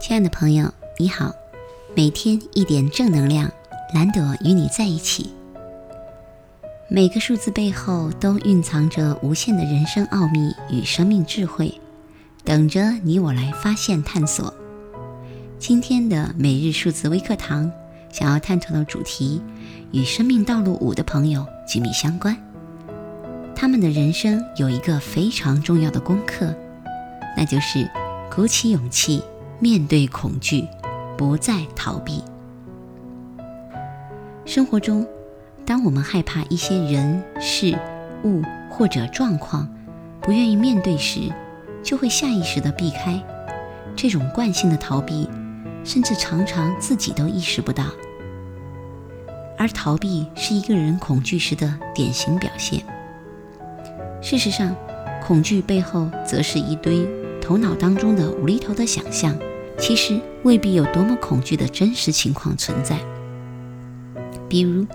亲爱的朋友，你好，每天一点正能量，蓝朵与你在一起。每个数字背后都蕴藏着无限的人生奥秘与生命智慧，等着你我来发现探索。今天的每日数字微课堂，想要探讨的主题与生命道路五的朋友紧密相关。他们的人生有一个非常重要的功课，那就是鼓起勇气。面对恐惧，不再逃避。生活中，当我们害怕一些人事物或者状况，不愿意面对时，就会下意识的避开。这种惯性的逃避，甚至常常自己都意识不到。而逃避是一个人恐惧时的典型表现。事实上，恐惧背后则是一堆。头脑当中的无厘头的想象，其实未必有多么恐惧的真实情况存在。比如，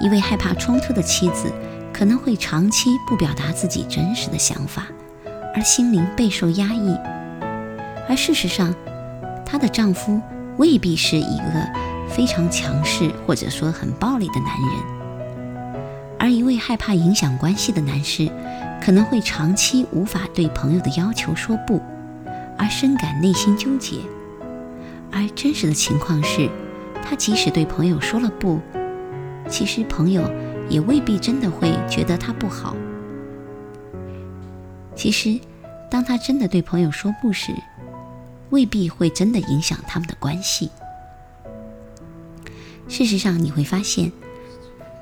一位害怕冲突的妻子，可能会长期不表达自己真实的想法，而心灵备受压抑。而事实上，她的丈夫未必是一个非常强势或者说很暴力的男人。而一位害怕影响关系的男士，可能会长期无法对朋友的要求说不。而深感内心纠结，而真实的情况是，他即使对朋友说了不，其实朋友也未必真的会觉得他不好。其实，当他真的对朋友说不时，未必会真的影响他们的关系。事实上，你会发现，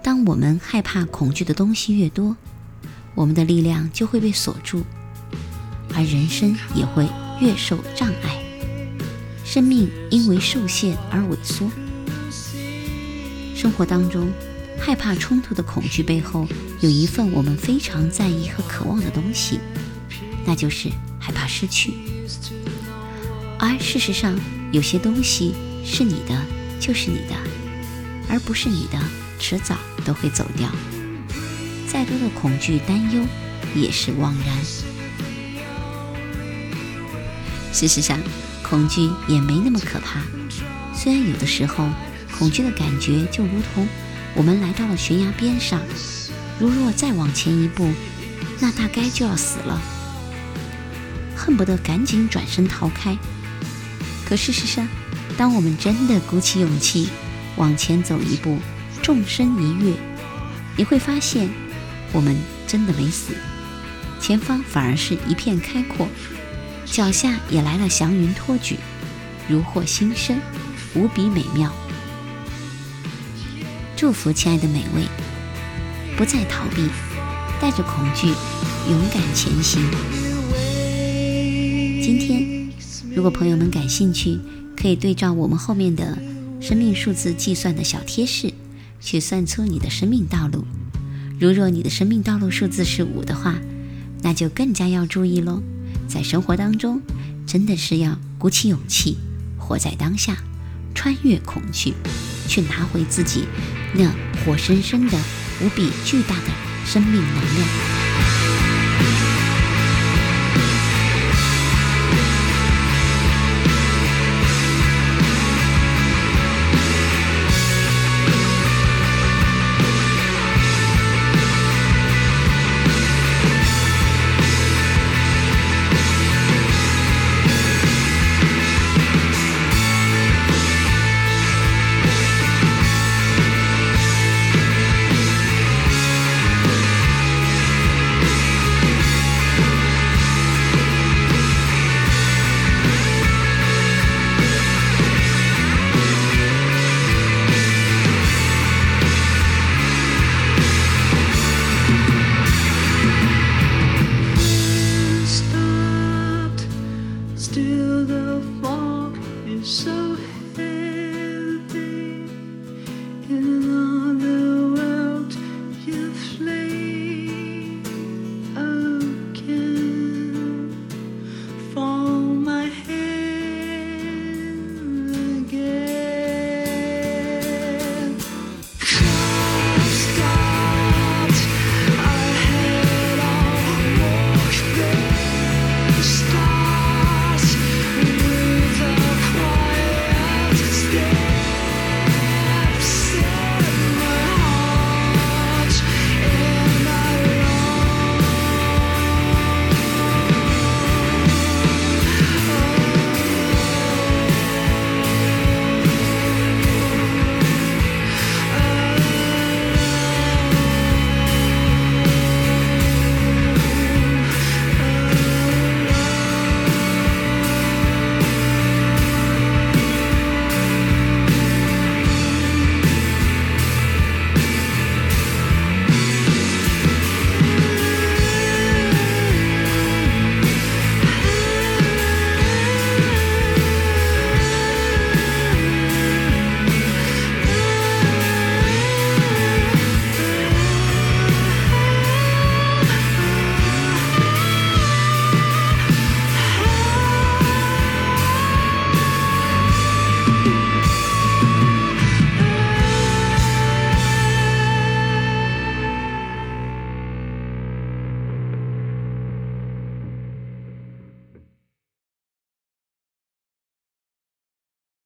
当我们害怕、恐惧的东西越多，我们的力量就会被锁住，而人生也会。越受障碍，生命因为受限而萎缩。生活当中，害怕冲突的恐惧背后，有一份我们非常在意和渴望的东西，那就是害怕失去。而事实上，有些东西是你的，就是你的，而不是你的，迟早都会走掉。再多的恐惧、担忧，也是枉然。事实上，恐惧也没那么可怕。虽然有的时候，恐惧的感觉就如同我们来到了悬崖边上，如若再往前一步，那大概就要死了，恨不得赶紧转身逃开。可事实上，当我们真的鼓起勇气往前走一步，纵身一跃，你会发现，我们真的没死，前方反而是一片开阔。脚下也来了祥云托举，如获新生，无比美妙。祝福亲爱的每位，不再逃避，带着恐惧，勇敢前行。今天，如果朋友们感兴趣，可以对照我们后面的生命数字计算的小贴士，去算出你的生命道路。如若你的生命道路数字是五的话，那就更加要注意喽。在生活当中，真的是要鼓起勇气，活在当下，穿越恐惧，去拿回自己那活生生的、无比巨大的生命能量。till the fall is so heavy.